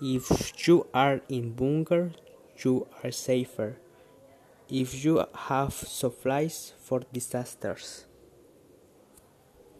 If you are in bunker, you are safer. If you have supplies for disasters.